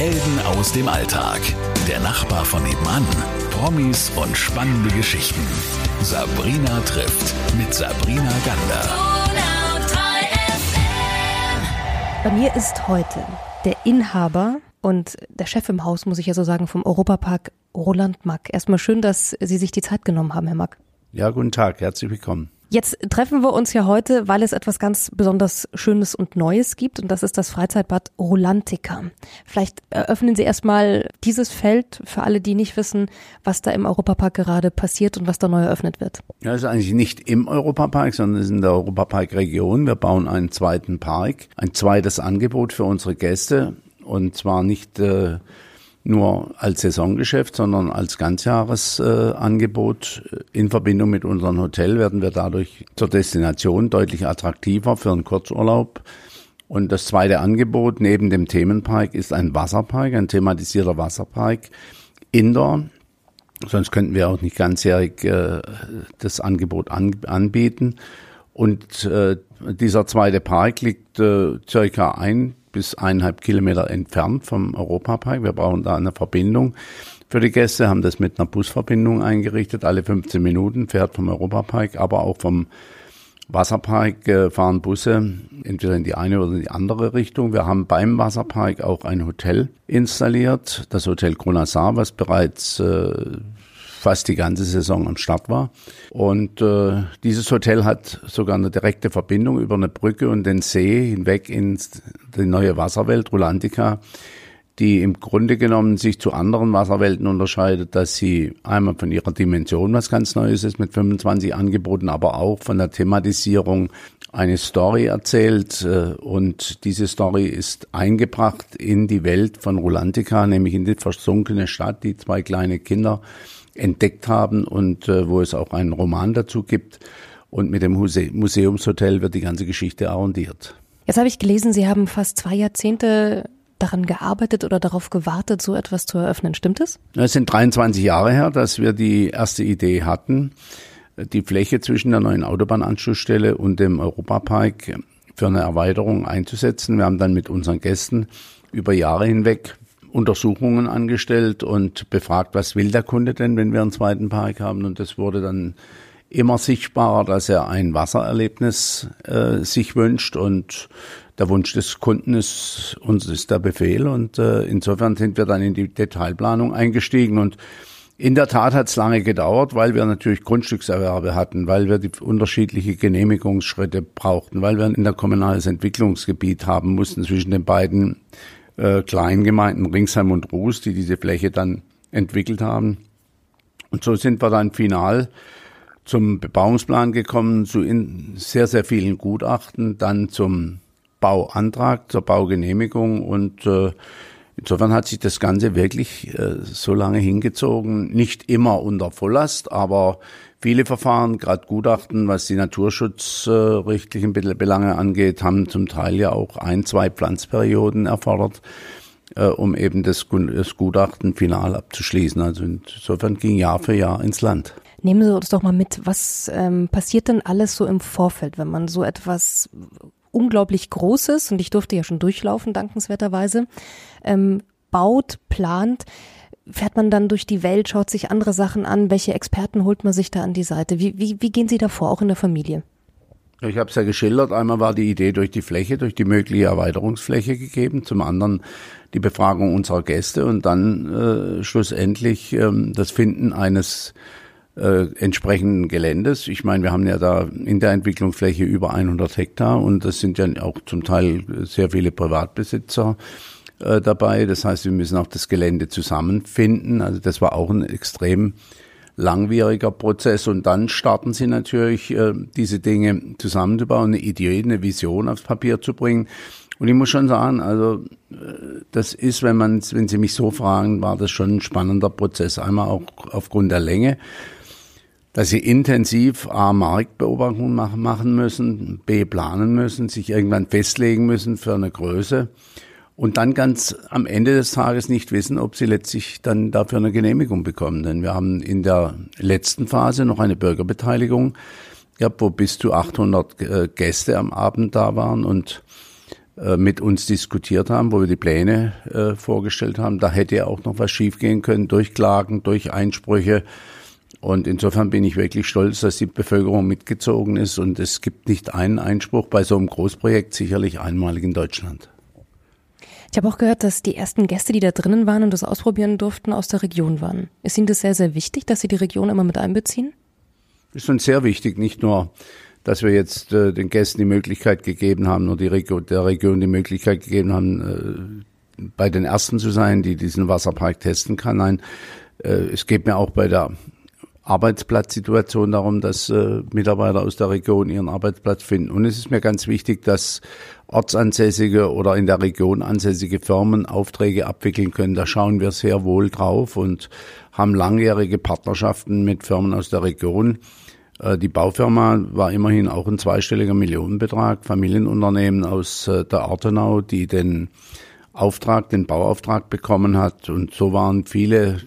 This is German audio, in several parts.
Helden aus dem Alltag. Der Nachbar von nebenan. Promis und spannende Geschichten. Sabrina trifft mit Sabrina Gander. Bei mir ist heute der Inhaber und der Chef im Haus, muss ich ja so sagen, vom Europapark Roland Mack. Erstmal schön, dass Sie sich die Zeit genommen haben, Herr Mack. Ja, guten Tag, herzlich willkommen. Jetzt treffen wir uns ja heute, weil es etwas ganz besonders Schönes und Neues gibt und das ist das Freizeitbad Rolantica. Vielleicht eröffnen Sie erstmal dieses Feld für alle, die nicht wissen, was da im Europapark gerade passiert und was da neu eröffnet wird. Ja, das ist eigentlich nicht im Europapark, sondern es ist in der Europapark-Region. Wir bauen einen zweiten Park, ein zweites Angebot für unsere Gäste und zwar nicht äh, nur als Saisongeschäft, sondern als Ganzjahresangebot. In Verbindung mit unserem Hotel werden wir dadurch zur Destination deutlich attraktiver für einen Kurzurlaub. Und das zweite Angebot neben dem Themenpark ist ein Wasserpark, ein thematisierter Wasserpark Indoor. Sonst könnten wir auch nicht ganzjährig äh, das Angebot an, anbieten. Und äh, dieser zweite Park liegt äh, circa ein bis eineinhalb Kilometer entfernt vom Europapark. Wir brauchen da eine Verbindung für die Gäste, haben das mit einer Busverbindung eingerichtet. Alle 15 Minuten fährt vom Europapark, aber auch vom Wasserpark äh, fahren Busse entweder in die eine oder in die andere Richtung. Wir haben beim Wasserpark auch ein Hotel installiert, das Hotel Kronasar, was bereits äh, fast die ganze Saison am Start war. Und äh, dieses Hotel hat sogar eine direkte Verbindung über eine Brücke und den See hinweg in die neue Wasserwelt, Rulantica, die im Grunde genommen sich zu anderen Wasserwelten unterscheidet, dass sie einmal von ihrer Dimension was ganz Neues ist mit 25 Angeboten, aber auch von der Thematisierung eine Story erzählt äh, und diese Story ist eingebracht in die Welt von Rulantica, nämlich in die versunkene Stadt, die zwei kleine Kinder entdeckt haben und äh, wo es auch einen Roman dazu gibt. Und mit dem Muse Museumshotel wird die ganze Geschichte arrondiert. Jetzt habe ich gelesen, Sie haben fast zwei Jahrzehnte daran gearbeitet oder darauf gewartet, so etwas zu eröffnen. Stimmt es? Es sind 23 Jahre her, dass wir die erste Idee hatten, die Fläche zwischen der neuen Autobahnanschlussstelle und dem Europapark für eine Erweiterung einzusetzen. Wir haben dann mit unseren Gästen über Jahre hinweg Untersuchungen angestellt und befragt, was will der Kunde denn, wenn wir einen zweiten Park haben. Und das wurde dann immer sichtbarer, dass er ein Wassererlebnis äh, sich wünscht. Und der Wunsch des Kunden ist uns ist der Befehl. Und äh, insofern sind wir dann in die Detailplanung eingestiegen. Und in der Tat hat es lange gedauert, weil wir natürlich Grundstückserwerbe hatten, weil wir die unterschiedliche Genehmigungsschritte brauchten, weil wir ein interkommunales Entwicklungsgebiet haben mussten zwischen den beiden äh, Kleingemeinden Ringsheim und Ruß, die diese Fläche dann entwickelt haben. Und so sind wir dann final zum Bebauungsplan gekommen, zu in sehr, sehr vielen Gutachten, dann zum Bauantrag, zur Baugenehmigung und äh, insofern hat sich das Ganze wirklich äh, so lange hingezogen, nicht immer unter Volllast, aber Viele Verfahren, gerade Gutachten, was die naturschutzrechtlichen Belange angeht, haben zum Teil ja auch ein, zwei Pflanzperioden erfordert, äh, um eben das, das Gutachten final abzuschließen. Also insofern ging Jahr für Jahr ins Land. Nehmen Sie uns doch mal mit, was ähm, passiert denn alles so im Vorfeld, wenn man so etwas unglaublich Großes, und ich durfte ja schon durchlaufen, dankenswerterweise, ähm, baut, plant fährt man dann durch die Welt, schaut sich andere Sachen an? Welche Experten holt man sich da an die Seite? Wie, wie, wie gehen Sie da vor, auch in der Familie? Ich habe es ja geschildert. Einmal war die Idee durch die Fläche, durch die mögliche Erweiterungsfläche gegeben. Zum anderen die Befragung unserer Gäste und dann äh, schlussendlich ähm, das Finden eines äh, entsprechenden Geländes. Ich meine, wir haben ja da in der Entwicklungsfläche über 100 Hektar und das sind ja auch zum Teil sehr viele Privatbesitzer äh, dabei. Das heißt, wir müssen auch das Gelände zusammenfinden. Also das war auch ein extrem langwieriger Prozess und dann starten sie natürlich, äh, diese Dinge zusammenzubauen, eine Idee, eine Vision aufs Papier zu bringen. Und ich muss schon sagen, also äh, das ist, wenn man, wenn Sie mich so fragen, war das schon ein spannender Prozess. Einmal auch aufgrund der Länge, dass Sie intensiv A, Marktbeobachtungen machen müssen, B, planen müssen, sich irgendwann festlegen müssen für eine Größe und dann ganz am Ende des Tages nicht wissen, ob sie letztlich dann dafür eine Genehmigung bekommen. Denn wir haben in der letzten Phase noch eine Bürgerbeteiligung gehabt, wo bis zu 800 äh, Gäste am Abend da waren und äh, mit uns diskutiert haben, wo wir die Pläne äh, vorgestellt haben. Da hätte ja auch noch was schiefgehen können durch Klagen, durch Einsprüche. Und insofern bin ich wirklich stolz, dass die Bevölkerung mitgezogen ist. Und es gibt nicht einen Einspruch bei so einem Großprojekt, sicherlich einmalig in Deutschland. Ich habe auch gehört, dass die ersten Gäste, die da drinnen waren und das ausprobieren durften, aus der Region waren. Ist Ihnen das sehr, sehr wichtig, dass Sie die Region immer mit einbeziehen? Ist uns sehr wichtig, nicht nur, dass wir jetzt äh, den Gästen die Möglichkeit gegeben haben, nur die der Region die Möglichkeit gegeben haben, äh, bei den Ersten zu sein, die diesen Wasserpark testen kann. Nein, äh, es geht mir auch bei der Arbeitsplatzsituation darum, dass äh, Mitarbeiter aus der Region ihren Arbeitsplatz finden. Und es ist mir ganz wichtig, dass ortsansässige oder in der Region ansässige Firmen Aufträge abwickeln können. Da schauen wir sehr wohl drauf und haben langjährige Partnerschaften mit Firmen aus der Region. Äh, die Baufirma war immerhin auch ein zweistelliger Millionenbetrag, Familienunternehmen aus äh, der Ortenau, die den Auftrag, den Bauauftrag bekommen hat. Und so waren viele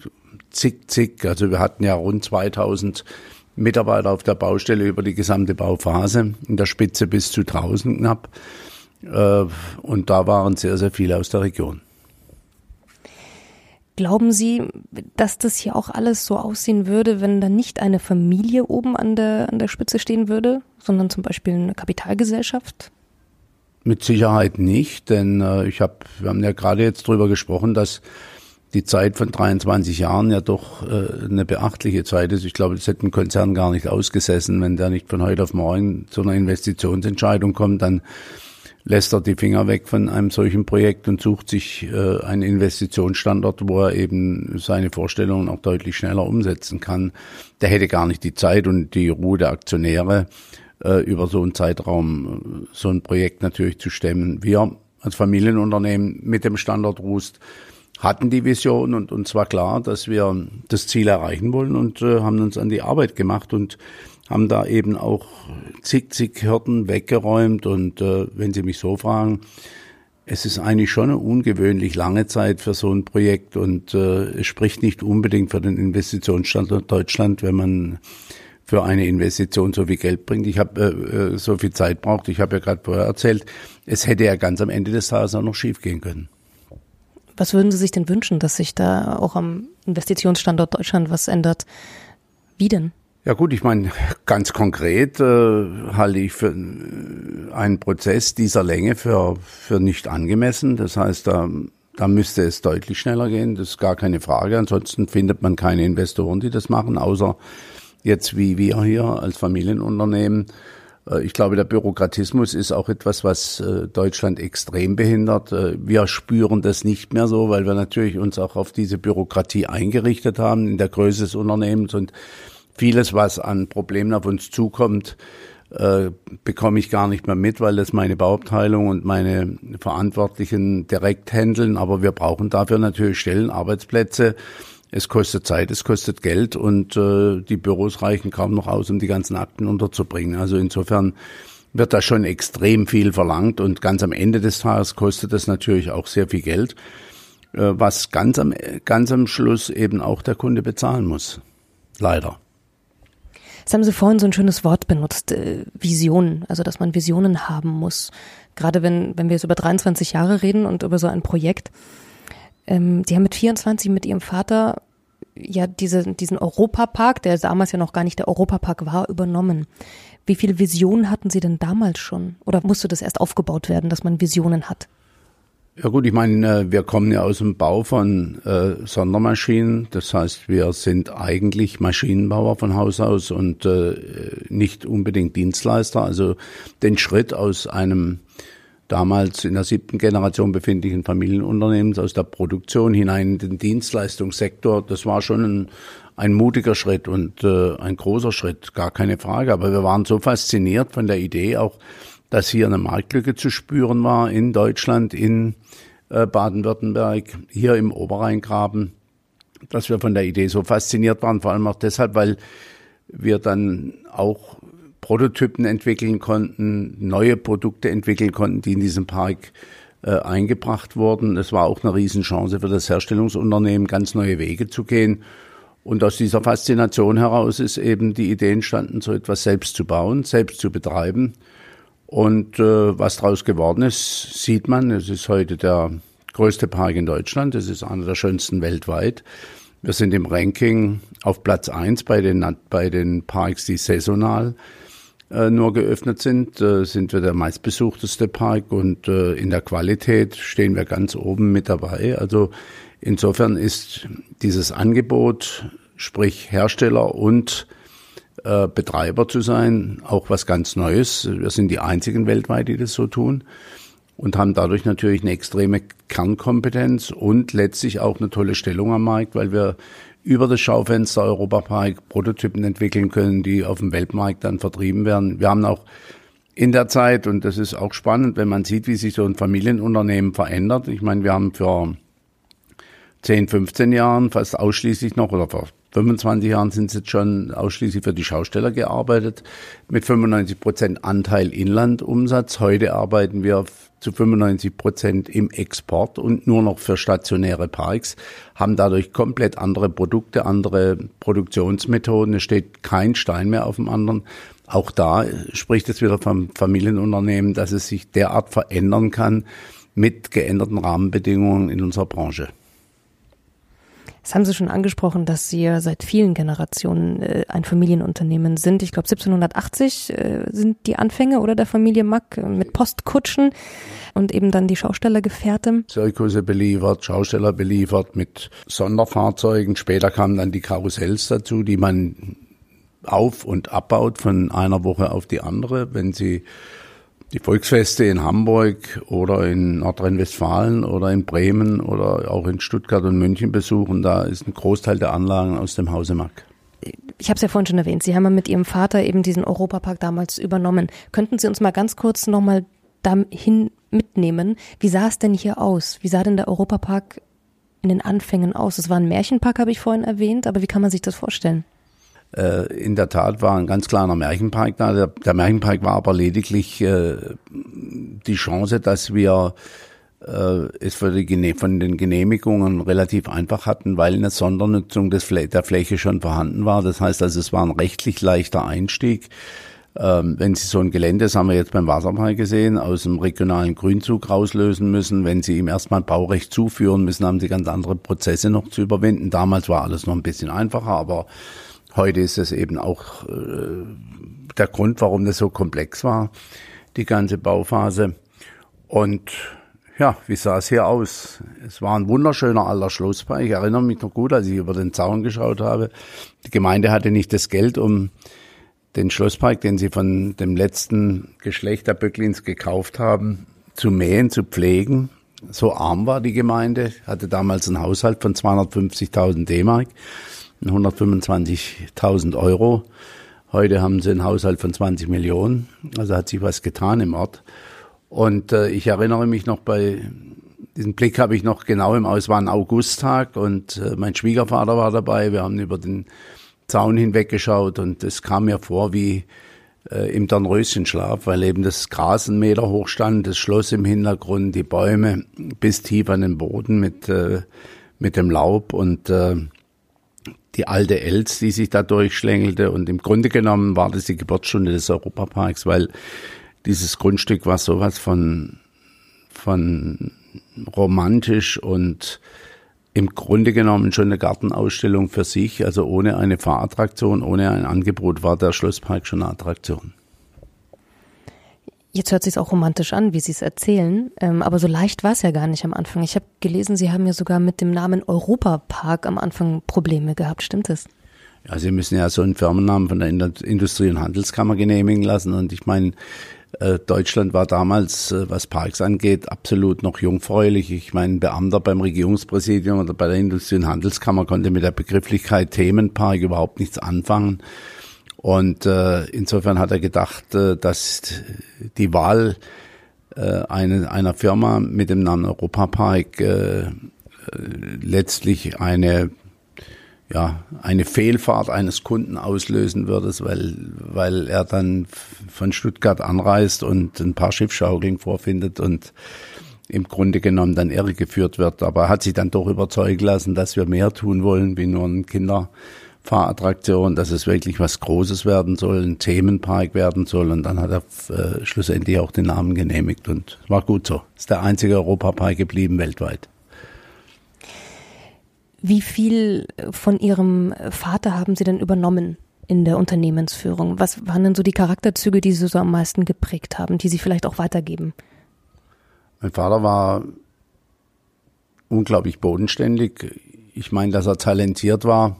zig, zig. Also wir hatten ja rund 2000 Mitarbeiter auf der Baustelle über die gesamte Bauphase, in der Spitze bis zu 1000 knapp. Äh, und da waren sehr, sehr viele aus der Region. Glauben Sie, dass das hier auch alles so aussehen würde, wenn da nicht eine Familie oben an der, an der Spitze stehen würde, sondern zum Beispiel eine Kapitalgesellschaft? Mit Sicherheit nicht, denn äh, ich habe, wir haben ja gerade jetzt drüber gesprochen, dass die Zeit von 23 Jahren ja doch äh, eine beachtliche Zeit ist. Ich glaube, das hätte ein Konzern gar nicht ausgesessen, wenn der nicht von heute auf morgen zu einer Investitionsentscheidung kommt, dann lässt er die Finger weg von einem solchen Projekt und sucht sich äh, einen Investitionsstandort, wo er eben seine Vorstellungen auch deutlich schneller umsetzen kann. Der hätte gar nicht die Zeit und die Ruhe der Aktionäre, äh, über so einen Zeitraum so ein Projekt natürlich zu stemmen. Wir als Familienunternehmen mit dem Standort Rust hatten die Vision und uns war klar, dass wir das Ziel erreichen wollen und äh, haben uns an die Arbeit gemacht und haben da eben auch zig, zig Hürden weggeräumt und äh, wenn Sie mich so fragen, es ist eigentlich schon eine ungewöhnlich lange Zeit für so ein Projekt und äh, es spricht nicht unbedingt für den Investitionsstandort Deutschland, wenn man für eine Investition so viel Geld bringt. Ich habe äh, äh, so viel Zeit braucht. Ich habe ja gerade vorher erzählt, es hätte ja ganz am Ende des Tages auch noch schief gehen können. Was würden Sie sich denn wünschen, dass sich da auch am Investitionsstandort Deutschland was ändert? Wie denn? Ja gut, ich meine, ganz konkret äh, halte ich für einen Prozess dieser Länge für, für nicht angemessen. Das heißt, da, da müsste es deutlich schneller gehen, das ist gar keine Frage. Ansonsten findet man keine Investoren, die das machen, außer jetzt wie wir hier als Familienunternehmen. Äh, ich glaube, der Bürokratismus ist auch etwas, was äh, Deutschland extrem behindert. Äh, wir spüren das nicht mehr so, weil wir natürlich uns auch auf diese Bürokratie eingerichtet haben in der Größe des Unternehmens und vieles, was an Problemen auf uns zukommt, bekomme ich gar nicht mehr mit, weil das meine Bauabteilung und meine Verantwortlichen direkt handeln. Aber wir brauchen dafür natürlich Stellen, Arbeitsplätze es kostet Zeit, es kostet Geld und äh, die Büros reichen kaum noch aus, um die ganzen Akten unterzubringen. Also insofern wird da schon extrem viel verlangt und ganz am Ende des Tages kostet das natürlich auch sehr viel Geld, äh, was ganz am, ganz am Schluss eben auch der Kunde bezahlen muss. Leider. Jetzt haben Sie vorhin so ein schönes Wort benutzt, äh, Visionen, also dass man Visionen haben muss. Gerade wenn, wenn wir jetzt über 23 Jahre reden und über so ein Projekt, ähm, die haben mit 24 mit ihrem Vater ja diese, diesen Europapark, der damals ja noch gar nicht der Europapark war, übernommen. Wie viele Visionen hatten Sie denn damals schon? Oder musste das erst aufgebaut werden, dass man Visionen hat? Ja gut, ich meine, äh, wir kommen ja aus dem Bau von äh, Sondermaschinen. Das heißt, wir sind eigentlich Maschinenbauer von Haus aus und äh, nicht unbedingt Dienstleister. Also den Schritt aus einem damals in der siebten Generation befindlichen Familienunternehmens aus der Produktion hinein in den Dienstleistungssektor. Das war schon ein, ein mutiger Schritt und äh, ein großer Schritt, gar keine Frage. Aber wir waren so fasziniert von der Idee auch, dass hier eine Marktlücke zu spüren war in Deutschland, in äh, Baden-Württemberg, hier im Oberrheingraben, dass wir von der Idee so fasziniert waren, vor allem auch deshalb, weil wir dann auch Prototypen entwickeln konnten, neue Produkte entwickeln konnten, die in diesem Park äh, eingebracht wurden. Es war auch eine Riesenchance für das Herstellungsunternehmen, ganz neue Wege zu gehen. Und aus dieser Faszination heraus ist eben die Idee entstanden, so etwas selbst zu bauen, selbst zu betreiben Und äh, was daraus geworden ist, sieht man. Es ist heute der größte Park in Deutschland. Es ist einer der schönsten weltweit. Wir sind im Ranking auf Platz eins bei den, bei den Parks, die saisonal äh, nur geöffnet sind, äh, sind wir der meistbesuchteste Park und äh, in der Qualität stehen wir ganz oben mit dabei. Also insofern ist dieses Angebot, sprich Hersteller und äh, Betreiber zu sein, auch was ganz Neues. Wir sind die einzigen weltweit, die das so tun und haben dadurch natürlich eine extreme Kernkompetenz und letztlich auch eine tolle Stellung am Markt, weil wir über das Schaufenster Europapark Prototypen entwickeln können, die auf dem Weltmarkt dann vertrieben werden. Wir haben auch in der Zeit, und das ist auch spannend, wenn man sieht, wie sich so ein Familienunternehmen verändert. Ich meine, wir haben für 10, 15 Jahren fast ausschließlich noch oder vor 25 Jahren sind es jetzt schon ausschließlich für die Schausteller gearbeitet, mit 95 Prozent Anteil Inlandumsatz. Heute arbeiten wir zu 95 Prozent im Export und nur noch für stationäre Parks, haben dadurch komplett andere Produkte, andere Produktionsmethoden. Es steht kein Stein mehr auf dem anderen. Auch da spricht es wieder vom Familienunternehmen, dass es sich derart verändern kann mit geänderten Rahmenbedingungen in unserer Branche. Das haben Sie schon angesprochen, dass Sie ja seit vielen Generationen äh, ein Familienunternehmen sind. Ich glaube 1780 äh, sind die Anfänge oder der Familie Mack äh, mit Postkutschen und eben dann die Schaustellergefährte. Zirkusse beliefert, Schausteller beliefert mit Sonderfahrzeugen. Später kamen dann die Karussells dazu, die man auf- und abbaut von einer Woche auf die andere. Wenn Sie die Volksfeste in Hamburg oder in Nordrhein-Westfalen oder in Bremen oder auch in Stuttgart und München besuchen, da ist ein Großteil der Anlagen aus dem Hause Mack. Ich habe es ja vorhin schon erwähnt, Sie haben ja mit Ihrem Vater eben diesen Europapark damals übernommen. Könnten Sie uns mal ganz kurz nochmal dahin mitnehmen? Wie sah es denn hier aus? Wie sah denn der Europapark in den Anfängen aus? Es war ein Märchenpark, habe ich vorhin erwähnt, aber wie kann man sich das vorstellen? Äh, in der Tat war ein ganz kleiner Märchenpark da. Der, der Märchenpark war aber lediglich äh, die Chance, dass wir äh, es für die, von den Genehmigungen relativ einfach hatten, weil eine Sondernutzung des, der Fläche schon vorhanden war. Das heißt also, es war ein rechtlich leichter Einstieg. Ähm, wenn Sie so ein Gelände, das haben wir jetzt beim Wasserpark gesehen, aus dem regionalen Grünzug rauslösen müssen, wenn Sie ihm erstmal Baurecht zuführen müssen, haben Sie ganz andere Prozesse noch zu überwinden. Damals war alles noch ein bisschen einfacher, aber Heute ist es eben auch äh, der Grund, warum das so komplex war, die ganze Bauphase. Und ja, wie sah es hier aus? Es war ein wunderschöner alter Schlosspark. Ich erinnere mich noch gut, als ich über den Zaun geschaut habe. Die Gemeinde hatte nicht das Geld, um den Schlosspark, den sie von dem letzten Geschlecht der Böcklins gekauft haben, zu mähen, zu pflegen. So arm war die Gemeinde, hatte damals einen Haushalt von 250.000 D-Mark. 125.000 Euro. Heute haben sie einen Haushalt von 20 Millionen. Also hat sich was getan im Ort. Und äh, ich erinnere mich noch bei diesen Blick habe ich noch genau im Aus, war ein Augusttag und äh, mein Schwiegervater war dabei. Wir haben über den Zaun hinweggeschaut und es kam mir vor wie äh, im Dornröschenschlaf, weil eben das Gras einen Meter hoch stand, das Schloss im Hintergrund, die Bäume bis tief an den Boden mit, äh, mit dem Laub und äh, die alte Els, die sich da durchschlängelte. Und im Grunde genommen war das die Geburtsstunde des Europaparks, weil dieses Grundstück war sowas von, von romantisch und im Grunde genommen schon eine Gartenausstellung für sich. Also ohne eine Fahrattraktion, ohne ein Angebot war der Schlosspark schon eine Attraktion. Jetzt hört sich auch romantisch an, wie Sie es erzählen, ähm, aber so leicht war es ja gar nicht am Anfang. Ich habe gelesen, Sie haben ja sogar mit dem Namen Europapark am Anfang Probleme gehabt. Stimmt das? Ja, Sie müssen ja so einen Firmennamen von der Industrie- und Handelskammer genehmigen lassen. Und ich meine, äh, Deutschland war damals, äh, was Parks angeht, absolut noch jungfräulich. Ich meine, Beamter beim Regierungspräsidium oder bei der Industrie- und Handelskammer konnte mit der Begrifflichkeit Themenpark überhaupt nichts anfangen. Und äh, insofern hat er gedacht, äh, dass die Wahl äh, eine, einer Firma mit dem Namen Europapark äh, äh, letztlich eine ja, eine Fehlfahrt eines Kunden auslösen würde, weil, weil er dann von Stuttgart anreist und ein paar Schiffschaukeln vorfindet und im Grunde genommen dann irregeführt wird. Aber er hat sich dann doch überzeugen lassen, dass wir mehr tun wollen, wie nur ein Kinder Fahrattraktion, dass es wirklich was Großes werden soll, ein Themenpark werden soll. Und dann hat er äh, schlussendlich auch den Namen genehmigt und war gut so. Ist der einzige Europapark geblieben weltweit. Wie viel von Ihrem Vater haben Sie denn übernommen in der Unternehmensführung? Was waren denn so die Charakterzüge, die Sie so am meisten geprägt haben, die Sie vielleicht auch weitergeben? Mein Vater war unglaublich bodenständig. Ich meine, dass er talentiert war.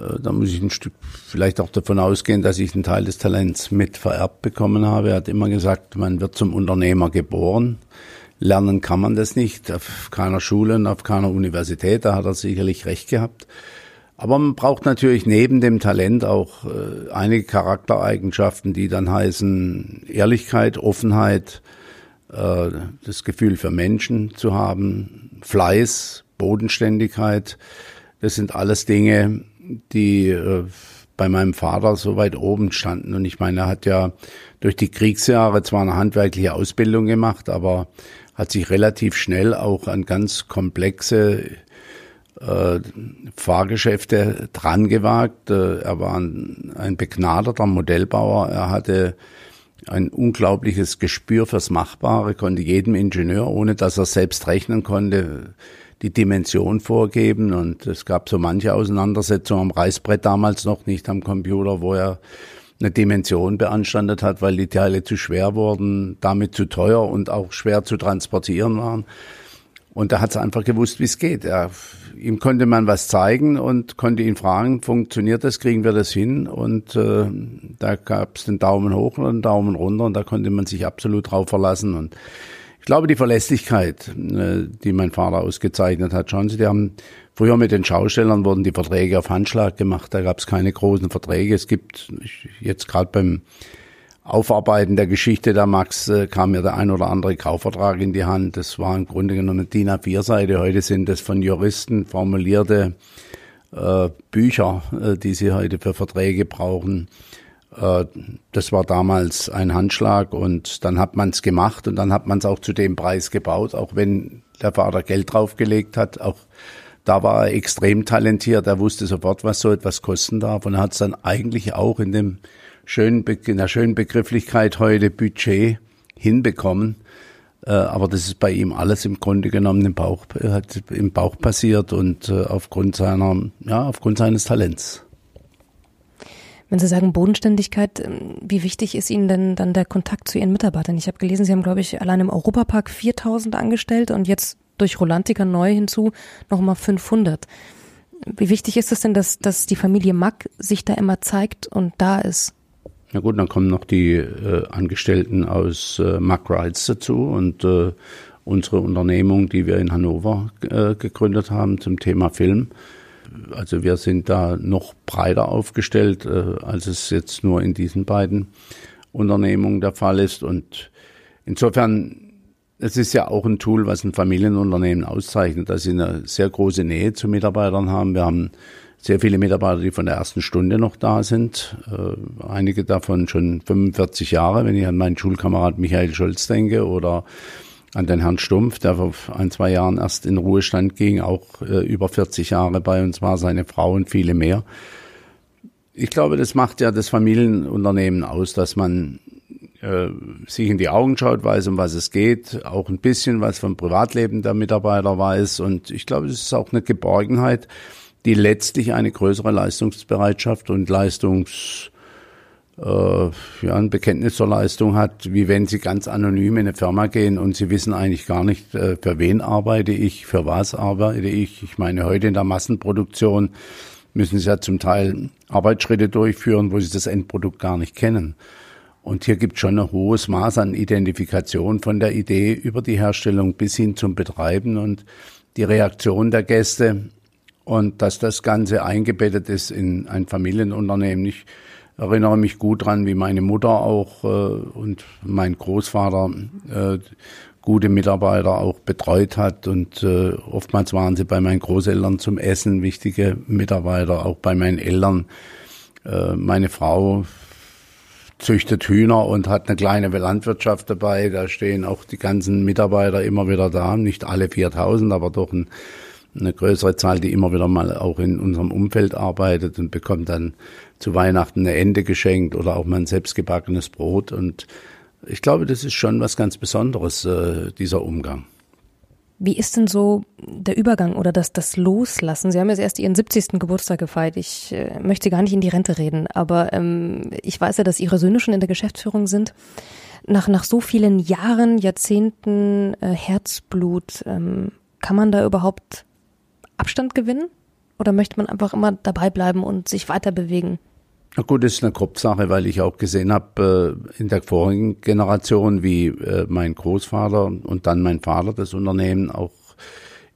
Äh, da muss ich ein Stück vielleicht auch davon ausgehen, dass ich einen Teil des Talents mit vererbt bekommen habe. Er hat immer gesagt, man wird zum Unternehmer geboren. Lernen kann man das nicht, auf keiner Schule und auf keiner Universität, da hat er sicherlich recht gehabt. Aber man braucht natürlich neben dem Talent auch äh, einige Charaktereigenschaften, die dann heißen Ehrlichkeit, Offenheit, äh, das Gefühl für Menschen zu haben, Fleiß, Bodenständigkeit. Das sind alles Dinge, die äh, bei meinem Vater so weit oben standen. Und ich meine, er hat ja durch die Kriegsjahre zwar eine handwerkliche Ausbildung gemacht, aber hat sich relativ schnell auch an ganz komplexe äh, Fahrgeschäfte dran gewagt. Äh, er war ein, ein begnadeter Modellbauer. Er hatte ein unglaubliches Gespür fürs Machbare, konnte jedem Ingenieur, ohne dass er selbst rechnen konnte, die Dimension vorgeben. Und es gab so manche Auseinandersetzungen am Reißbrett damals noch, nicht am Computer, wo er eine Dimension beanstandet hat, weil die Teile zu schwer wurden, damit zu teuer und auch schwer zu transportieren waren. Und er hat es einfach gewusst, wie es geht. Er, ihm konnte man was zeigen und konnte ihn fragen, funktioniert das, kriegen wir das hin? Und äh, da gab es den Daumen hoch und den Daumen runter und da konnte man sich absolut drauf verlassen. Und ich glaube, die Verlässlichkeit, äh, die mein Vater ausgezeichnet hat, schauen Sie, die haben früher mit den Schaustellern wurden die Verträge auf Handschlag gemacht, da gab es keine großen Verträge. Es gibt jetzt gerade beim Aufarbeiten der Geschichte der Max äh, kam mir der ein oder andere Kaufvertrag in die Hand. Das war im Grunde genommen eine DIN A4-Seite. Heute sind das von Juristen formulierte äh, Bücher, äh, die sie heute für Verträge brauchen. Äh, das war damals ein Handschlag und dann hat man es gemacht und dann hat man es auch zu dem Preis gebaut, auch wenn der Vater Geld draufgelegt hat. Auch da war er extrem talentiert. Er wusste sofort, was so etwas kosten darf und hat es dann eigentlich auch in dem schönen, in der schönen Begrifflichkeit heute Budget hinbekommen. Äh, aber das ist bei ihm alles im Grunde genommen im Bauch, hat im Bauch passiert und äh, aufgrund seiner, ja, aufgrund seines Talents. Wenn Sie sagen Bodenständigkeit, ähm, wie wichtig ist Ihnen denn dann der Kontakt zu Ihren Mitarbeitern? Ich habe gelesen, Sie haben, glaube ich, allein im Europapark 4000 angestellt und jetzt durch Rolantica neu hinzu nochmal 500. Wie wichtig ist es denn, dass, dass die Familie Mack sich da immer zeigt und da ist? Ja gut, dann kommen noch die äh, Angestellten aus äh, Mack Rides dazu und äh, unsere Unternehmung, die wir in Hannover äh, gegründet haben zum Thema Film. Also wir sind da noch breiter aufgestellt, äh, als es jetzt nur in diesen beiden Unternehmungen der Fall ist. Und insofern, es ist ja auch ein Tool, was ein Familienunternehmen auszeichnet, dass sie eine sehr große Nähe zu Mitarbeitern haben. Wir haben sehr viele Mitarbeiter, die von der ersten Stunde noch da sind. Äh, einige davon schon 45 Jahre, wenn ich an meinen Schulkamerad Michael Scholz denke oder an den Herrn Stumpf, der vor ein, zwei Jahren erst in Ruhestand ging, auch äh, über 40 Jahre bei uns war, seine Frau und viele mehr. Ich glaube, das macht ja das Familienunternehmen aus, dass man äh, sich in die Augen schaut, weiß, um was es geht, auch ein bisschen was vom Privatleben der Mitarbeiter weiß. Und ich glaube, das ist auch eine Geborgenheit, die letztlich eine größere Leistungsbereitschaft und Leistungs ja, ein Bekenntnis zur Leistung hat, wie wenn Sie ganz anonym in eine Firma gehen und Sie wissen eigentlich gar nicht, äh, für wen arbeite ich, für was arbeite ich. Ich meine, heute in der Massenproduktion müssen Sie ja zum Teil Arbeitsschritte durchführen, wo Sie das Endprodukt gar nicht kennen. Und hier gibt es schon ein hohes Maß an Identifikation von der Idee über die Herstellung bis hin zum Betreiben und die Reaktion der Gäste und dass das Ganze eingebettet ist in ein Familienunternehmen. Ich erinnere mich gut dran, wie meine Mutter auch äh, und mein Großvater äh, gute Mitarbeiter auch betreut hat und äh, oftmals waren sie bei meinen Großeltern zum Essen wichtige Mitarbeiter, auch bei meinen Eltern. Äh, meine Frau züchtet Hühner und hat eine kleine Landwirtschaft dabei. Da stehen auch die ganzen Mitarbeiter immer wieder da, nicht alle 4000, aber doch ein eine größere Zahl, die immer wieder mal auch in unserem Umfeld arbeitet und bekommt dann zu Weihnachten eine Ente geschenkt oder auch mal ein selbstgebackenes Brot. Und ich glaube, das ist schon was ganz Besonderes, äh, dieser Umgang. Wie ist denn so der Übergang oder das, das Loslassen? Sie haben jetzt erst Ihren 70. Geburtstag gefeiert. Ich äh, möchte gar nicht in die Rente reden, aber ähm, ich weiß ja, dass Ihre Söhne schon in der Geschäftsführung sind. Nach, nach so vielen Jahren, Jahrzehnten äh, Herzblut, ähm, kann man da überhaupt Abstand gewinnen? Oder möchte man einfach immer dabei bleiben und sich weiter bewegen? Na gut, das ist eine Kopfsache, weil ich auch gesehen habe äh, in der vorigen Generation, wie äh, mein Großvater und dann mein Vater das Unternehmen auch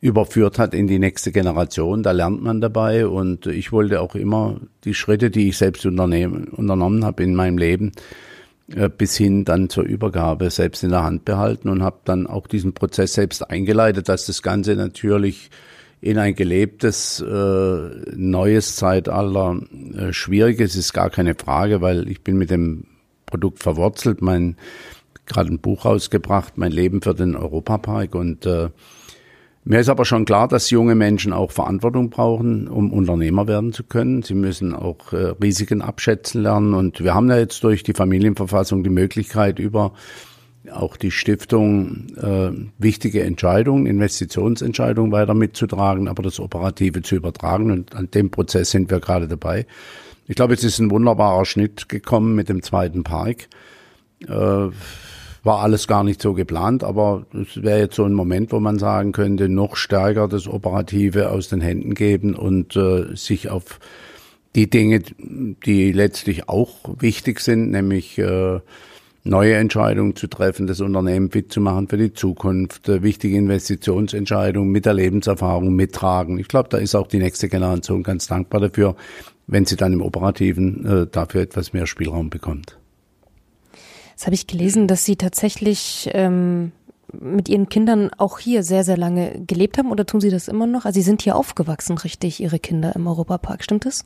überführt hat in die nächste Generation. Da lernt man dabei und ich wollte auch immer die Schritte, die ich selbst unternommen habe in meinem Leben, äh, bis hin dann zur Übergabe selbst in der Hand behalten und habe dann auch diesen Prozess selbst eingeleitet, dass das Ganze natürlich in ein gelebtes äh, neues Zeitalter äh, schwierig ist, ist gar keine Frage, weil ich bin mit dem Produkt verwurzelt, mein gerade ein Buch rausgebracht, mein Leben für den Europapark und äh, mir ist aber schon klar, dass junge Menschen auch Verantwortung brauchen, um Unternehmer werden zu können. Sie müssen auch äh, Risiken abschätzen lernen. Und wir haben ja jetzt durch die Familienverfassung die Möglichkeit, über auch die Stiftung äh, wichtige Entscheidungen, Investitionsentscheidungen weiter mitzutragen, aber das Operative zu übertragen. Und an dem Prozess sind wir gerade dabei. Ich glaube, es ist ein wunderbarer Schnitt gekommen mit dem zweiten Park. Äh, war alles gar nicht so geplant, aber es wäre jetzt so ein Moment, wo man sagen könnte, noch stärker das Operative aus den Händen geben und äh, sich auf die Dinge, die letztlich auch wichtig sind, nämlich äh, neue Entscheidungen zu treffen, das Unternehmen fit zu machen für die Zukunft, äh, wichtige Investitionsentscheidungen mit der Lebenserfahrung mittragen. Ich glaube, da ist auch die nächste Generation ganz dankbar dafür, wenn sie dann im Operativen äh, dafür etwas mehr Spielraum bekommt. Jetzt habe ich gelesen, dass Sie tatsächlich ähm, mit Ihren Kindern auch hier sehr, sehr lange gelebt haben oder tun Sie das immer noch? Also Sie sind hier aufgewachsen, richtig, Ihre Kinder im Europapark, stimmt das?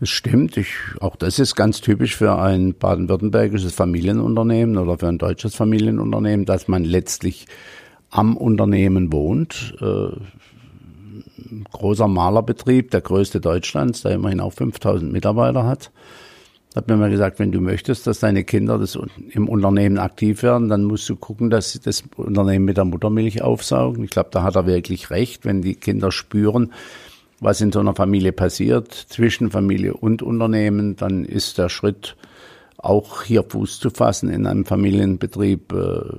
Das stimmt. Ich, auch das ist ganz typisch für ein baden-württembergisches Familienunternehmen oder für ein deutsches Familienunternehmen, dass man letztlich am Unternehmen wohnt. Äh, großer Malerbetrieb, der größte Deutschlands, der immerhin auch 5000 Mitarbeiter hat. Hat mir mal gesagt, wenn du möchtest, dass deine Kinder das im Unternehmen aktiv werden, dann musst du gucken, dass sie das Unternehmen mit der Muttermilch aufsaugen. Ich glaube, da hat er wirklich recht, wenn die Kinder spüren, was in so einer Familie passiert, zwischen Familie und Unternehmen, dann ist der Schritt, auch hier Fuß zu fassen in einem Familienbetrieb, äh,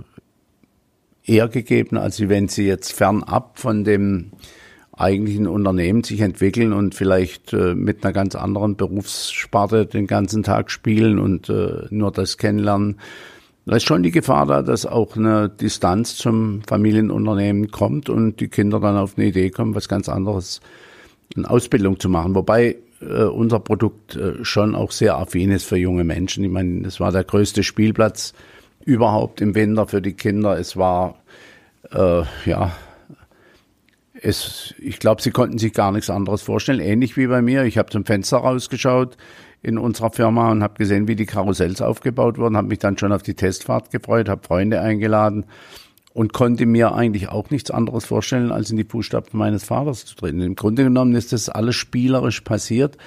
eher gegeben, als wenn sie jetzt fernab von dem eigentlichen Unternehmen sich entwickeln und vielleicht äh, mit einer ganz anderen Berufssparte den ganzen Tag spielen und äh, nur das kennenlernen. Da ist schon die Gefahr da, dass auch eine Distanz zum Familienunternehmen kommt und die Kinder dann auf eine Idee kommen, was ganz anderes eine Ausbildung zu machen. Wobei äh, unser Produkt äh, schon auch sehr affin ist für junge Menschen. Ich meine, das war der größte Spielplatz überhaupt im Winter für die Kinder. Es war, äh, ja, es, ich glaube, sie konnten sich gar nichts anderes vorstellen. Ähnlich wie bei mir. Ich habe zum Fenster rausgeschaut in unserer Firma und habe gesehen, wie die Karussells aufgebaut wurden, habe mich dann schon auf die Testfahrt gefreut, habe Freunde eingeladen und konnte mir eigentlich auch nichts anderes vorstellen, als in die Fußstapfen meines Vaters zu treten. Im Grunde genommen ist das alles spielerisch passiert.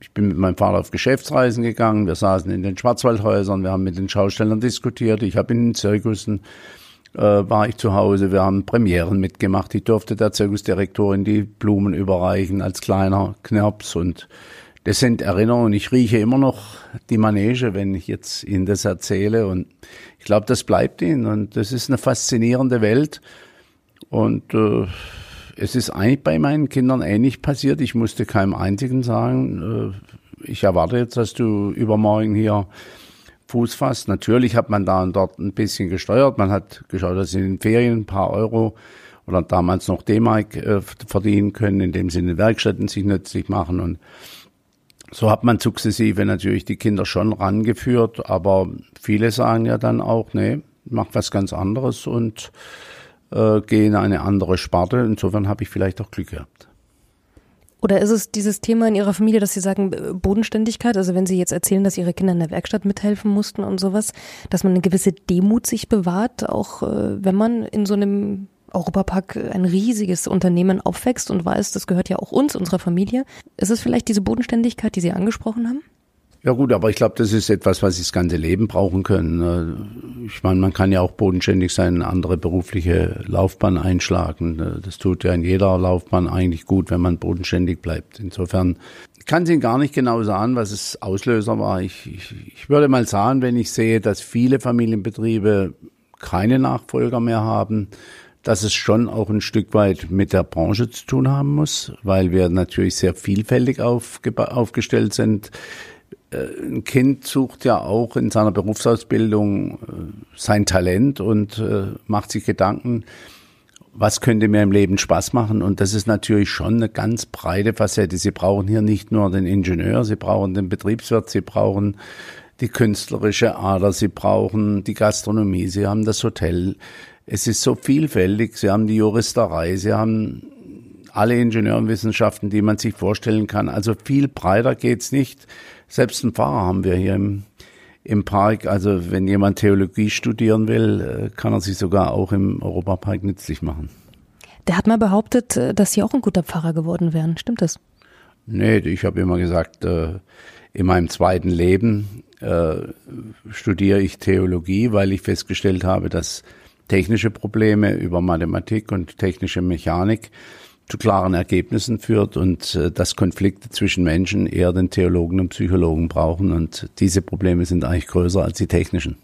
Ich bin mit meinem Vater auf Geschäftsreisen gegangen, wir saßen in den Schwarzwaldhäusern, wir haben mit den Schaustellern diskutiert, ich habe in den Zirkussen äh, war ich zu Hause, wir haben Premieren mitgemacht, ich durfte der Zirkusdirektorin die Blumen überreichen als kleiner Knirps und das sind Erinnerungen. Ich rieche immer noch die Manege, wenn ich jetzt Ihnen das erzähle. Und ich glaube, das bleibt Ihnen. Und das ist eine faszinierende Welt. Und äh, es ist eigentlich bei meinen Kindern ähnlich passiert. Ich musste keinem einzigen sagen, äh, ich erwarte jetzt, dass du übermorgen hier Fuß fasst. Natürlich hat man da und dort ein bisschen gesteuert. Man hat geschaut, dass sie in den Ferien ein paar Euro oder damals noch D-Mark äh, verdienen können, indem sie in den Werkstätten sich nützlich machen. Und so hat man sukzessive natürlich die Kinder schon rangeführt, aber viele sagen ja dann auch, nee, mach was ganz anderes und äh, gehe in eine andere Sparte. Insofern habe ich vielleicht auch Glück gehabt. Oder ist es dieses Thema in Ihrer Familie, dass Sie sagen, äh, Bodenständigkeit, also wenn Sie jetzt erzählen, dass Ihre Kinder in der Werkstatt mithelfen mussten und sowas, dass man eine gewisse Demut sich bewahrt, auch äh, wenn man in so einem Europapark ein riesiges Unternehmen aufwächst und weiß, das gehört ja auch uns, unserer Familie. Ist es vielleicht diese Bodenständigkeit, die Sie angesprochen haben? Ja gut, aber ich glaube, das ist etwas, was Sie das ganze Leben brauchen können. Äh, ich meine, man kann ja auch bodenständig sein, andere berufliche Laufbahn einschlagen. Äh, das tut ja in jeder Laufbahn eigentlich gut, wenn man bodenständig bleibt. Insofern kann es Ihnen gar nicht genau sagen, was es Auslöser war. Ich, ich, ich würde mal sagen, wenn ich sehe, dass viele Familienbetriebe keine Nachfolger mehr haben, dass es schon auch ein Stück weit mit der Branche zu tun haben muss, weil wir natürlich sehr vielfältig aufgestellt sind. Äh, ein Kind sucht ja auch in seiner Berufsausbildung äh, sein Talent und äh, macht sich Gedanken, was könnte mir im Leben Spaß machen? Und das ist natürlich schon eine ganz breite Facette. Sie brauchen hier nicht nur den Ingenieur, Sie brauchen den Betriebswirt, Sie brauchen die künstlerische Ader, Sie brauchen die Gastronomie, Sie haben das Hotel. Es ist so vielfältig. Sie haben die Juristerei, Sie haben alle Ingenieurwissenschaften, die man sich vorstellen kann. Also viel breiter geht's nicht. Selbst einen Fahrer haben wir hier im, im Park. Also wenn jemand Theologie studieren will, äh, kann er sich sogar auch im Europapark nützlich machen. Der hat mal behauptet, äh, dass Sie auch ein guter Pfarrer geworden wären. Stimmt das? Nee, ich habe immer gesagt, äh, in meinem zweiten Leben studiere ich Theologie, weil ich festgestellt habe, dass technische Probleme über Mathematik und technische Mechanik zu klaren Ergebnissen führt und äh, dass Konflikte zwischen Menschen eher den Theologen und Psychologen brauchen. Und diese Probleme sind eigentlich größer als die technischen.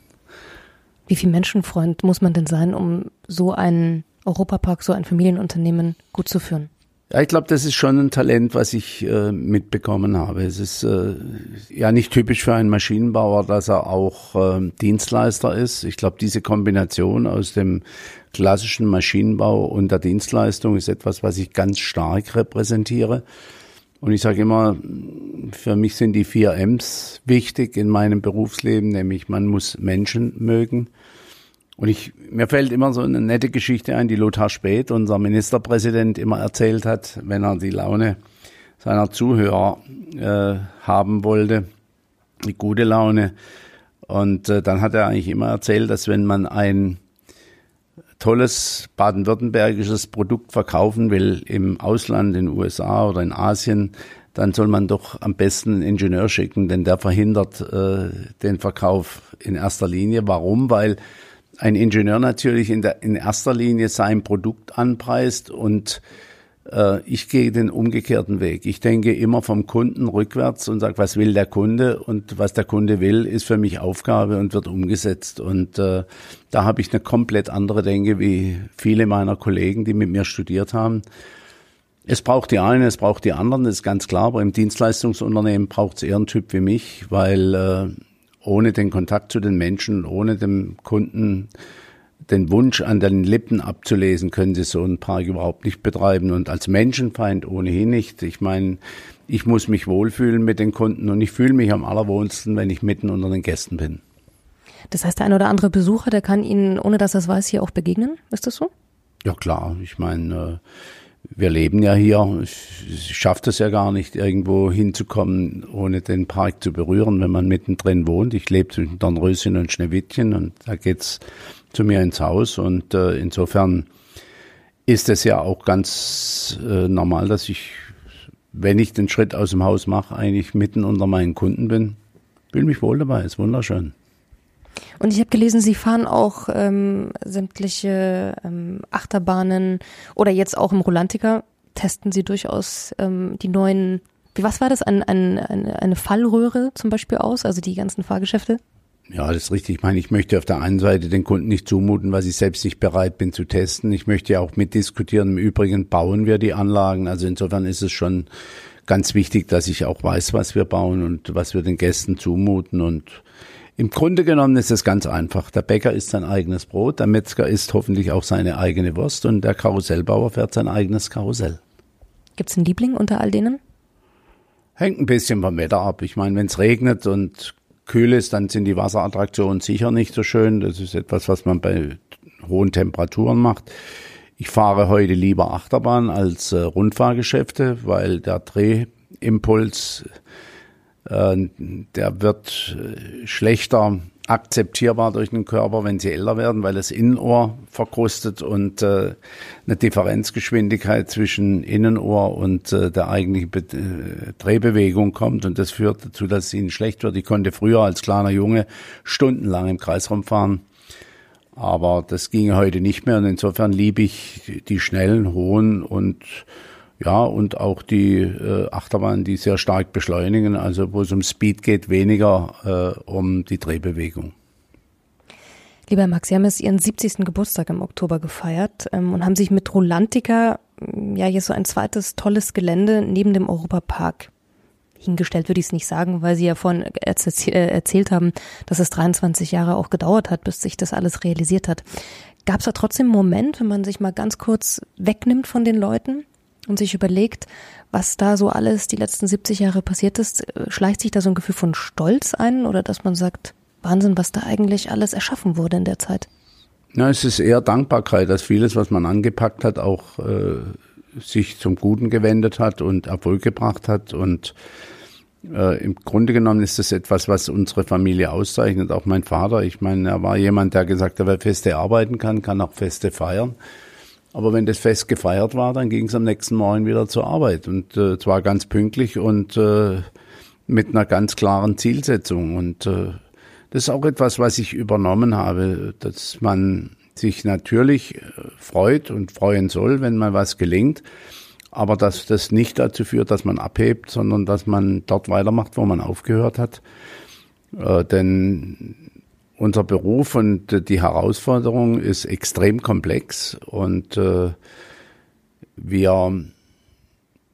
Wie viel Menschenfreund muss man denn sein, um so einen Europapark, so ein Familienunternehmen gut zu führen? Ja, ich glaube, das ist schon ein Talent, was ich äh, mitbekommen habe. Es ist äh, ja nicht typisch für einen Maschinenbauer, dass er auch äh, Dienstleister ist. Ich glaube, diese Kombination aus dem klassischen Maschinenbau und der Dienstleistung ist etwas, was ich ganz stark repräsentiere. Und ich sage immer, für mich sind die vier M's wichtig in meinem Berufsleben, nämlich man muss Menschen mögen. Und ich, mir fällt immer so eine nette Geschichte ein, die Lothar Späth, unser Ministerpräsident, immer erzählt hat, wenn er die Laune seiner Zuhörer äh, haben wollte, die gute Laune. Und äh, dann hat er eigentlich immer erzählt, dass wenn man ein tolles baden-württembergisches Produkt verkaufen will im Ausland, in den USA oder in Asien, dann soll man doch am besten einen Ingenieur schicken, denn der verhindert äh, den Verkauf in erster Linie. Warum? Weil ein Ingenieur natürlich in, der, in erster Linie sein Produkt anpreist und äh, ich gehe den umgekehrten Weg. Ich denke immer vom Kunden rückwärts und sage, was will der Kunde und was der Kunde will, ist für mich Aufgabe und wird umgesetzt. Und äh, da habe ich eine komplett andere Denke wie viele meiner Kollegen, die mit mir studiert haben. Es braucht die einen, es braucht die anderen, das ist ganz klar, aber im Dienstleistungsunternehmen braucht es eher einen Typ wie mich, weil äh, ohne den Kontakt zu den Menschen, ohne dem Kunden den Wunsch an den Lippen abzulesen, können sie so einen Park überhaupt nicht betreiben und als Menschenfeind ohnehin nicht. Ich meine, ich muss mich wohlfühlen mit den Kunden und ich fühle mich am allerwohlsten, wenn ich mitten unter den Gästen bin. Das heißt, der ein oder andere Besucher, der kann Ihnen, ohne dass er es weiß, hier auch begegnen? Ist das so? Ja klar, ich meine, äh, wir leben ja hier. Ich schaffe das ja gar nicht, irgendwo hinzukommen, ohne den Park zu berühren, wenn man mittendrin wohnt. Ich lebe zwischen Dornröschen und Schneewittchen und da geht's zu mir ins Haus und äh, insofern ist es ja auch ganz äh, normal, dass ich, wenn ich den Schritt aus dem Haus mache, eigentlich mitten unter meinen Kunden bin. Fühle mich wohl dabei, ist wunderschön. Und ich habe gelesen, Sie fahren auch ähm, sämtliche ähm, Achterbahnen oder jetzt auch im Rolantica testen Sie durchaus ähm, die neuen, wie was war das, ein, ein, eine, eine Fallröhre zum Beispiel aus, also die ganzen Fahrgeschäfte? Ja, das ist richtig. Ich meine, ich möchte auf der einen Seite den Kunden nicht zumuten, was ich selbst nicht bereit bin zu testen. Ich möchte ja auch mitdiskutieren. Im Übrigen bauen wir die Anlagen. Also insofern ist es schon ganz wichtig, dass ich auch weiß, was wir bauen und was wir den Gästen zumuten. Und im Grunde genommen ist es ganz einfach. Der Bäcker isst sein eigenes Brot, der Metzger isst hoffentlich auch seine eigene Wurst und der Karussellbauer fährt sein eigenes Karussell. Gibt's einen Liebling unter all denen? Hängt ein bisschen vom Wetter ab. Ich meine, wenn es regnet und kühl ist, dann sind die Wasserattraktionen sicher nicht so schön. Das ist etwas, was man bei hohen Temperaturen macht. Ich fahre heute lieber Achterbahn als äh, Rundfahrgeschäfte, weil der Drehimpuls, der wird äh, schlechter akzeptierbar durch den Körper, wenn sie älter werden, weil das Innenohr verkrustet und äh, eine Differenzgeschwindigkeit zwischen Innenohr und äh, der eigentlichen Be äh, Drehbewegung kommt. Und das führt dazu, dass es ihnen schlecht wird. Ich konnte früher als kleiner Junge stundenlang im Kreisraum fahren, aber das ginge heute nicht mehr. Und insofern liebe ich die schnellen, hohen und ja, und auch die äh, Achterbahnen, die sehr stark beschleunigen, also wo es um Speed geht, weniger äh, um die Drehbewegung. Lieber Max, Sie haben jetzt Ihren 70. Geburtstag im Oktober gefeiert ähm, und haben sich mit Rolantica mm, ja hier so ein zweites tolles Gelände neben dem Europapark hingestellt, würde ich es nicht sagen, weil Sie ja vorhin äh, erzählt haben, dass es 23 Jahre auch gedauert hat, bis sich das alles realisiert hat. Gab es da trotzdem einen Moment, wenn man sich mal ganz kurz wegnimmt von den Leuten und sich überlegt, was da so alles die letzten 70 Jahre passiert ist, schleicht sich da so ein Gefühl von Stolz ein oder dass man sagt, Wahnsinn, was da eigentlich alles erschaffen wurde in der Zeit? Na, es ist eher Dankbarkeit, dass vieles, was man angepackt hat, auch äh, sich zum Guten gewendet hat und Erfolg gebracht hat. Und äh, im Grunde genommen ist das etwas, was unsere Familie auszeichnet. Auch mein Vater, ich meine, er war jemand, der gesagt hat, wer Feste arbeiten kann, kann auch Feste feiern. Aber wenn das Fest gefeiert war, dann ging es am nächsten Morgen wieder zur Arbeit und äh, zwar ganz pünktlich und äh, mit einer ganz klaren Zielsetzung. Und äh, das ist auch etwas, was ich übernommen habe, dass man sich natürlich äh, freut und freuen soll, wenn mal was gelingt, aber dass das nicht dazu führt, dass man abhebt, sondern dass man dort weitermacht, wo man aufgehört hat. Äh, denn unser Beruf und die Herausforderung ist extrem komplex und äh, wir,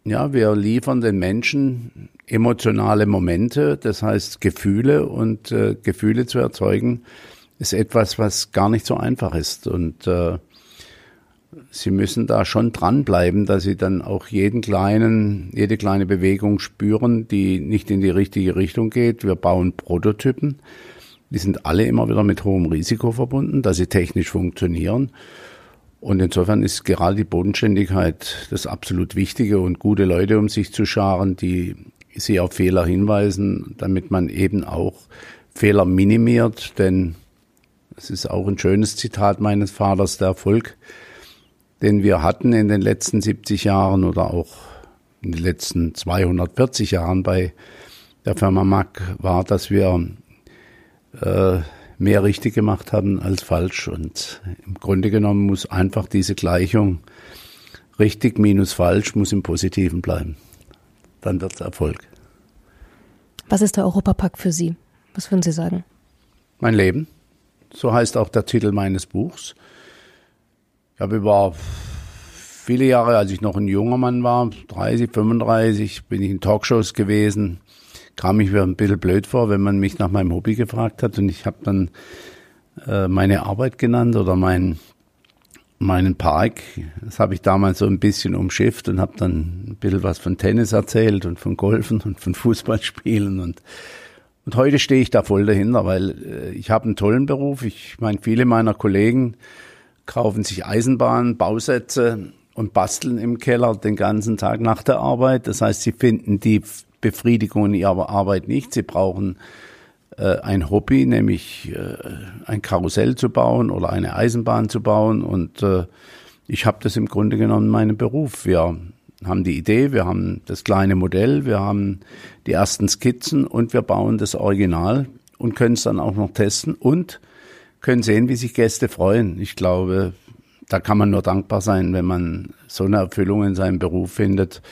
ja, wir liefern den Menschen emotionale Momente, das heißt Gefühle und äh, Gefühle zu erzeugen ist etwas, was gar nicht so einfach ist und äh, Sie müssen da schon dranbleiben, dass Sie dann auch jeden kleinen, jede kleine Bewegung spüren, die nicht in die richtige Richtung geht. Wir bauen Prototypen. Die sind alle immer wieder mit hohem Risiko verbunden, dass sie technisch funktionieren. Und insofern ist gerade die Bodenständigkeit das absolut Wichtige und gute Leute um sich zu scharen, die sie auf Fehler hinweisen, damit man eben auch Fehler minimiert. Denn es ist auch ein schönes Zitat meines Vaters, der Erfolg, den wir hatten in den letzten 70 Jahren oder auch in den letzten 240 Jahren bei der Firma Mack war, dass wir mehr richtig gemacht haben als falsch. Und im Grunde genommen muss einfach diese Gleichung richtig minus falsch muss im Positiven bleiben. Dann wird es Erfolg. Was ist der Europapark für Sie? Was würden Sie sagen? Mein Leben. So heißt auch der Titel meines Buchs. Ich habe über viele Jahre, als ich noch ein junger Mann war, 30, 35, bin ich in Talkshows gewesen, kam ich mir ein bisschen blöd vor, wenn man mich nach meinem Hobby gefragt hat und ich habe dann äh, meine Arbeit genannt oder mein, meinen Park. Das habe ich damals so ein bisschen umschifft und habe dann ein bisschen was von Tennis erzählt und von Golfen und von Fußballspielen und und heute stehe ich da voll dahinter, weil äh, ich habe einen tollen Beruf. Ich meine, viele meiner Kollegen kaufen sich Eisenbahnen, Bausätze und basteln im Keller den ganzen Tag nach der Arbeit. Das heißt, sie finden die Befriedigung in ihrer Arbeit nicht. Sie brauchen äh, ein Hobby, nämlich äh, ein Karussell zu bauen oder eine Eisenbahn zu bauen. Und äh, ich habe das im Grunde genommen meinen Beruf. Wir haben die Idee, wir haben das kleine Modell, wir haben die ersten Skizzen und wir bauen das Original und können es dann auch noch testen und können sehen, wie sich Gäste freuen. Ich glaube, da kann man nur dankbar sein, wenn man so eine Erfüllung in seinem Beruf findet.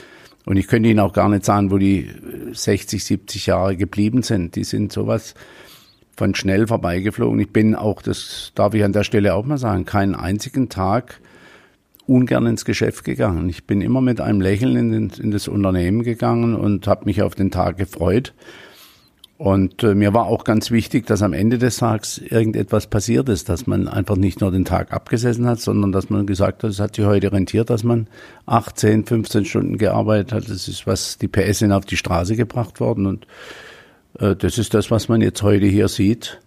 Und ich könnte Ihnen auch gar nicht sagen, wo die 60, 70 Jahre geblieben sind. Die sind sowas von schnell vorbeigeflogen. Ich bin auch, das darf ich an der Stelle auch mal sagen, keinen einzigen Tag ungern ins Geschäft gegangen. Ich bin immer mit einem Lächeln in, den, in das Unternehmen gegangen und habe mich auf den Tag gefreut. Und äh, mir war auch ganz wichtig, dass am Ende des Tages irgendetwas passiert ist, dass man einfach nicht nur den Tag abgesessen hat, sondern dass man gesagt hat, es hat sich heute rentiert, dass man 18, 15 Stunden gearbeitet hat. Das ist, was die PS sind auf die Straße gebracht worden. Und äh, das ist das, was man jetzt heute hier sieht.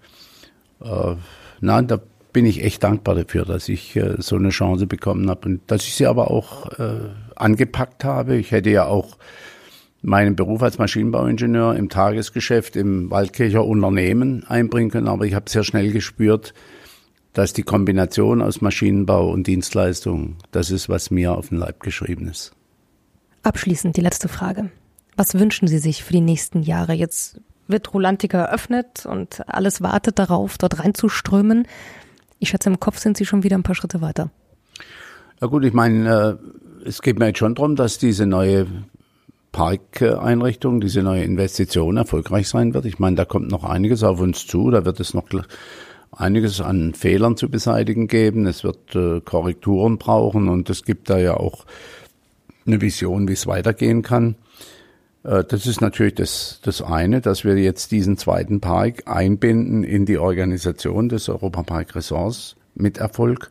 Äh, nein, da bin ich echt dankbar dafür, dass ich äh, so eine Chance bekommen habe und dass ich sie aber auch äh, angepackt habe. Ich hätte ja auch meinen Beruf als Maschinenbauingenieur im Tagesgeschäft im Waldkircher Unternehmen einbringen können. Aber ich habe sehr schnell gespürt, dass die Kombination aus Maschinenbau und Dienstleistung, das ist, was mir auf den Leib geschrieben ist. Abschließend die letzte Frage. Was wünschen Sie sich für die nächsten Jahre? Jetzt wird Rolantica eröffnet und alles wartet darauf, dort reinzuströmen. Ich schätze, im Kopf sind Sie schon wieder ein paar Schritte weiter. Ja gut, ich meine, äh, es geht mir jetzt schon darum, dass diese neue Parkeinrichtung, diese neue Investition erfolgreich sein wird. Ich meine, da kommt noch einiges auf uns zu. Da wird es noch einiges an Fehlern zu beseitigen geben. Es wird äh, Korrekturen brauchen und es gibt da ja auch eine Vision, wie es weitergehen kann. Äh, das ist natürlich das, das eine, dass wir jetzt diesen zweiten Park einbinden in die Organisation des Europapark Ressorts mit Erfolg.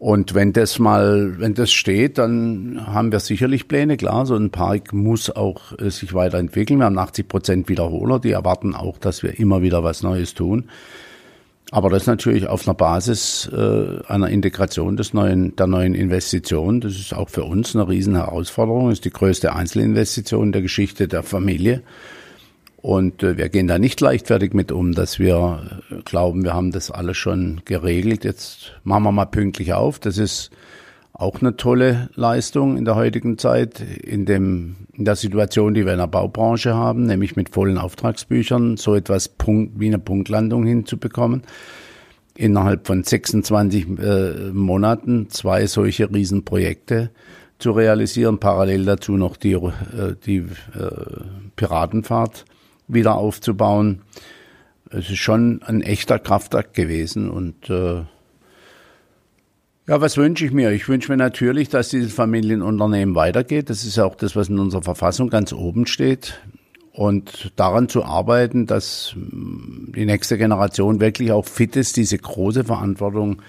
Und wenn das mal, wenn das steht, dann haben wir sicherlich Pläne. Klar, so ein Park muss auch äh, sich weiterentwickeln. Wir haben 80 Prozent Wiederholer, die erwarten auch, dass wir immer wieder was Neues tun. Aber das natürlich auf einer Basis äh, einer Integration des neuen, der neuen Investition. Das ist auch für uns eine riesen Herausforderung. Das ist die größte Einzelinvestition der Geschichte der Familie. Und äh, wir gehen da nicht leichtfertig mit um, dass wir äh, glauben, wir haben das alles schon geregelt. Jetzt machen wir mal pünktlich auf. Das ist auch eine tolle Leistung in der heutigen Zeit, in, dem, in der Situation, die wir in der Baubranche haben, nämlich mit vollen Auftragsbüchern so etwas Punkt, wie eine Punktlandung hinzubekommen. Innerhalb von 26 äh, Monaten zwei solche Riesenprojekte zu realisieren, parallel dazu noch die, äh, die äh, Piratenfahrt wieder aufzubauen. Es ist schon ein echter Kraftakt gewesen und äh, ja, was wünsche ich mir? Ich wünsche mir natürlich, dass dieses Familienunternehmen weitergeht. Das ist ja auch das, was in unserer Verfassung ganz oben steht. Und daran zu arbeiten, dass mm, die nächste Generation wirklich auch fit ist, diese große Verantwortung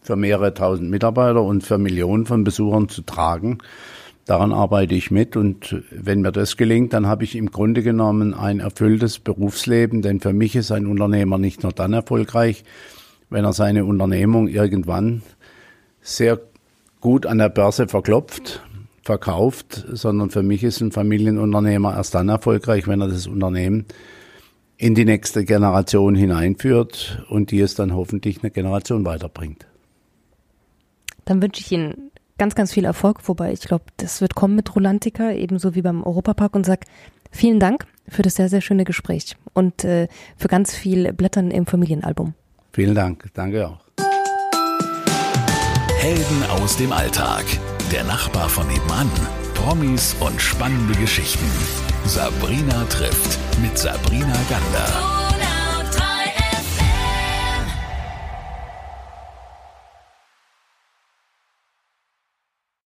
für mehrere tausend Mitarbeiter und für Millionen von Besuchern zu tragen. Daran arbeite ich mit und wenn mir das gelingt, dann habe ich im Grunde genommen ein erfülltes Berufsleben, denn für mich ist ein Unternehmer nicht nur dann erfolgreich, wenn er seine Unternehmung irgendwann sehr gut an der Börse verklopft, verkauft, sondern für mich ist ein Familienunternehmer erst dann erfolgreich, wenn er das Unternehmen in die nächste Generation hineinführt und die es dann hoffentlich eine Generation weiterbringt. Dann wünsche ich Ihnen ganz, ganz viel Erfolg, wobei ich glaube, das wird kommen mit Rolantica, ebenso wie beim Europapark und sag vielen Dank für das sehr, sehr schöne Gespräch und äh, für ganz viel Blättern im Familienalbum. Vielen Dank, danke auch. Helden aus dem Alltag. Der Nachbar von nebenan. Promis und spannende Geschichten. Sabrina trifft mit Sabrina Gander.